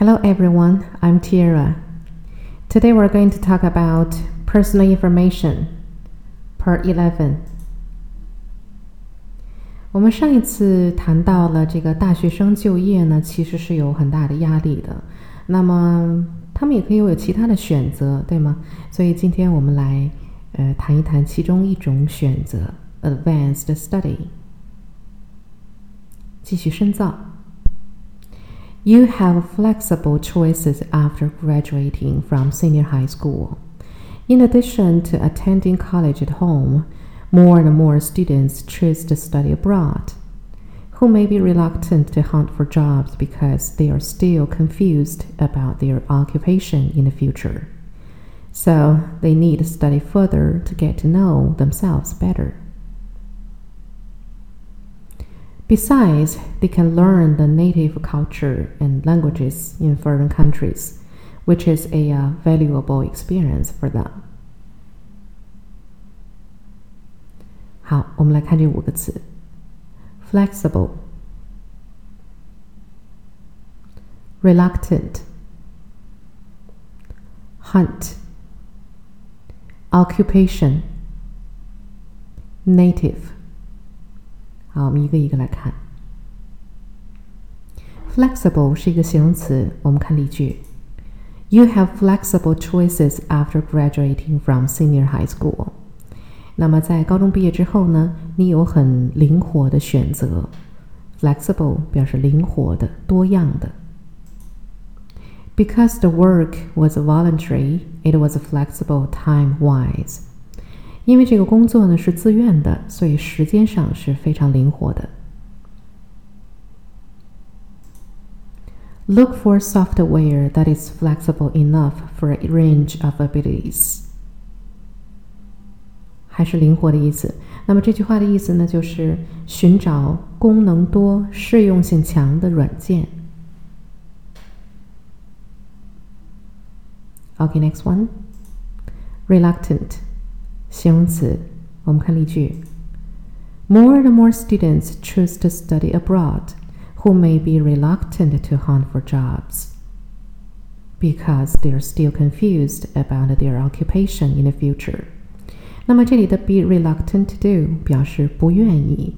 Hello everyone, I'm Tiara. Today we're going to talk about personal information, Part Eleven. 我们上一次谈到了这个大学生就业呢，其实是有很大的压力的。那么他们也可以有其他的选择，对吗？所以今天我们来呃谈一谈其中一种选择，Advanced Study，继续深造。You have flexible choices after graduating from senior high school. In addition to attending college at home, more and more students choose to study abroad, who may be reluctant to hunt for jobs because they are still confused about their occupation in the future. So they need to study further to get to know themselves better. Besides, they can learn the native culture and languages in foreign countries, which is a uh, valuable experience for them. 好，我们来看这五个词：flexible、reluctant、hunt、occupation、native。 好，我们一个一个来看。Flexible 是一个形容词，我们看例句。You have flexible choices after graduating from senior high school。那么在高中毕业之后呢，你有很灵活的选择。Flexible 表示灵活的、多样的。Because the work was voluntary, it was flexible time-wise. 因为这个工作呢是自愿的，所以时间上是非常灵活的。Look for software that is flexible enough for a range of abilities。还是灵活的意思。那么这句话的意思呢，就是寻找功能多、适用性强的软件。Okay, next one. Reluctant. 形容词，我们看例句：More and more students choose to study abroad, who may be reluctant to hunt for jobs because they are still confused about their occupation in the future. 那么这里的 be reluctant to 表示不愿意，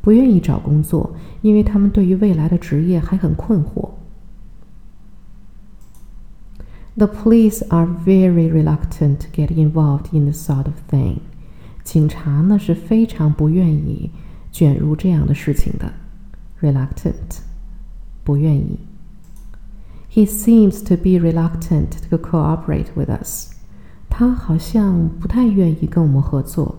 不愿意找工作，因为他们对于未来的职业还很困惑。 The police are very reluctant to get involved in this sort of thing. 警察呢是非常不愿意卷入这样的事情的。Reluctant，不愿意。He seems to be reluctant to cooperate with us. 他好像不太愿意跟我们合作。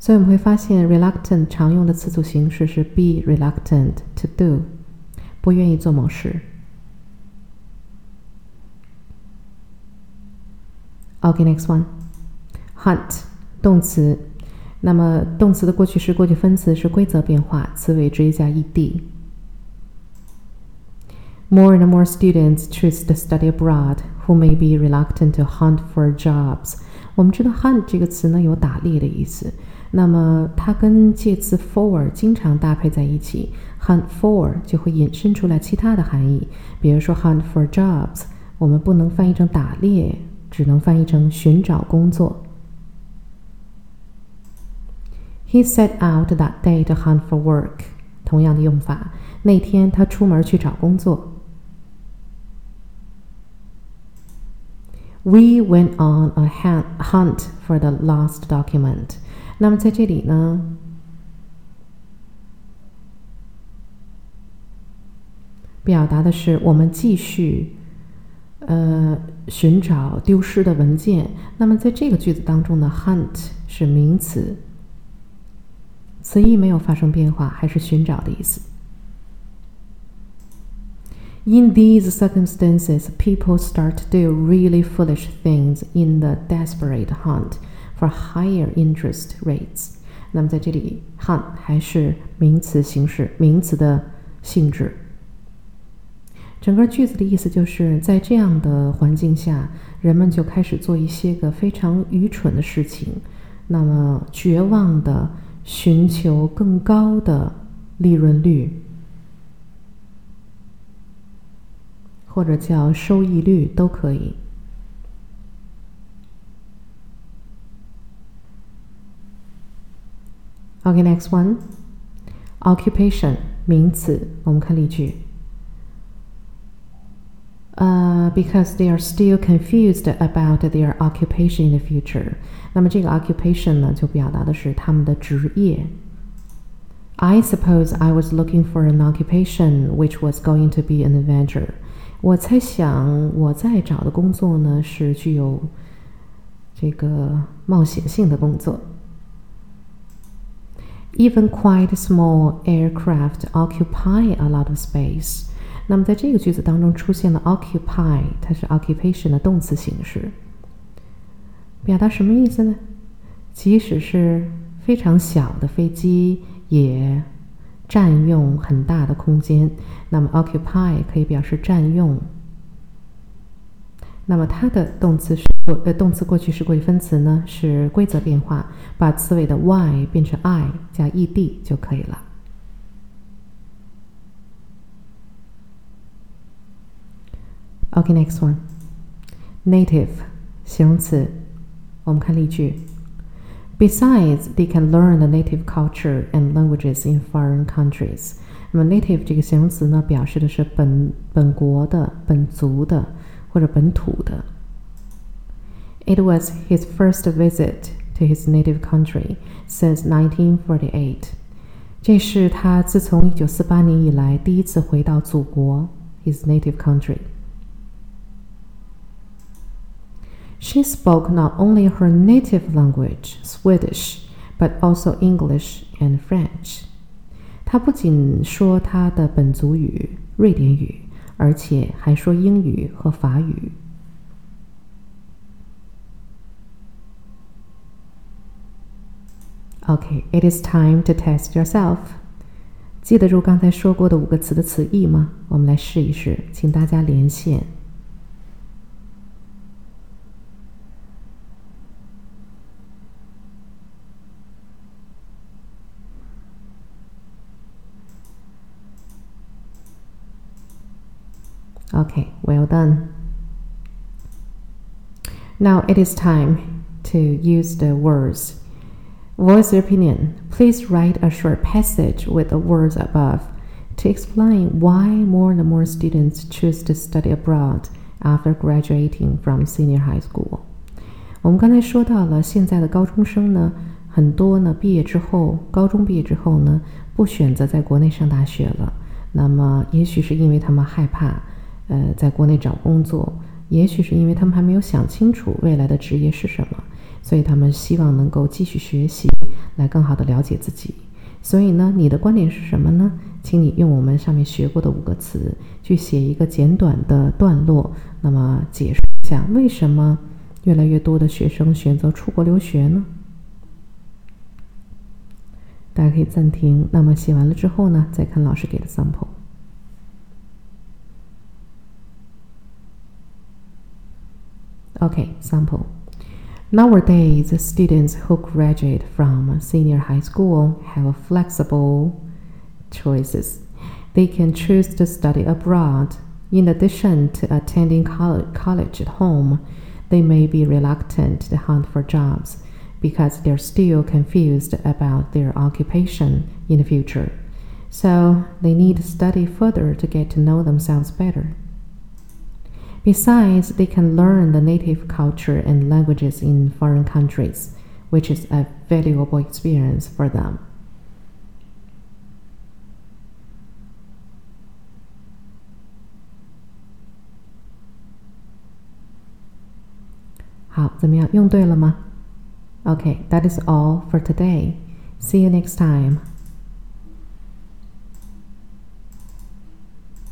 所以我们会发现，reluctant 常用的词组形式是 be reluctant to do。 不愿意做某事。OK，next one，hunt 动词。那么动词的过去式、过去分词是规则变化，词尾直接加 ed。More and more students choose to study abroad, who may be reluctant to hunt for jobs。我们知道 hunt 这个词呢有打猎的意思，那么它跟介词 for 经常搭配在一起。Hunt for 就会引申出来其他的含义，比如说 hunt for jobs，我们不能翻译成打猎，只能翻译成寻找工作。He set out that day to hunt for work，同样的用法，那天他出门去找工作。We went on a hunt for the lost document。 那么在这里呢？表达的是我们继续，呃，寻找丢失的文件。那么在这个句子当中呢，hunt 是名词，词义没有发生变化，还是寻找的意思。In these circumstances, people start to do really foolish things in the desperate hunt for higher interest rates 那么在这里，han 还是名词形式，名词的性质。整个句子的意思就是在这样的环境下，人们就开始做一些个非常愚蠢的事情，那么绝望的寻求更高的利润率。或者叫收益率都可以。Okay, next one. Occupation 名词，我们看例句。呃、uh,，because they are still confused about their occupation in the future。那么这个 occupation 呢，就表达的是他们的职业。I suppose I was looking for an occupation which was going to be an adventure。我猜想我在找的工作呢是具有这个冒险性的工作。 Even quite small aircraft occupy a lot of space。那么在这个句子当中出现了 occupy，它是 occupation 的动词形式，表达什么意思呢？即使是非常小的飞机也占用很大的空间。那么 occupy 可以表示占用。那么它的动词是呃动词过去式过去分词呢是规则变化，把词尾的 y 变成 i 加 ed 就可以了。OK，next one. Native 形容词，我们看例句。Besides, they can learn the native culture and languages in foreign countries. 那么 native 这个形容词呢，表示的是本本国的、本族的或者本土的。It was his first visit to his native country since 1948. 这是他自从1948年以来第一次回到祖国，his native country。She spoke not only her native language, Swedish, but also English and French. 她不仅说她的本族语瑞典语，而且还说英语和法语。 Okay, it is time to test yourself. 记得住刚才说过的五个词的词义吗？我们来试一试，请大家连线。Okay, well done. Now it is time to use the words. Voice your opinion. Please write a short passage with the words above to explain why more and more students choose to study abroad after graduating from senior high school. 我们刚才说到了，现在的高中生呢，很多呢毕业之后，高中毕业之后呢，不选择在国内上大学了。那么，也许是因为他们害怕呃，在国内找工作，也许是因为他们还没有想清楚未来的职业是什么， 所以他们希望能够继续学习，来更好的了解自己。所以呢，你的观点是什么呢？请你用我们上面学过的五个词去写一个简短的段落，那么解释一下为什么越来越多的学生选择出国留学呢？大家可以暂停，那么写完了之后呢，再看老师给的 sample。OK，sample Nowadays, students who graduate from senior high school have flexible choices. They can choose to study abroad. In addition to attending college at home, they may be reluctant to hunt for jobs because they're still confused about their occupation in the future. So they need to study further to get to know themselves better. Besides, they can learn the native culture and languages in foreign countries, which is a valuable experience for them. Okay, that is all for today. See you next time.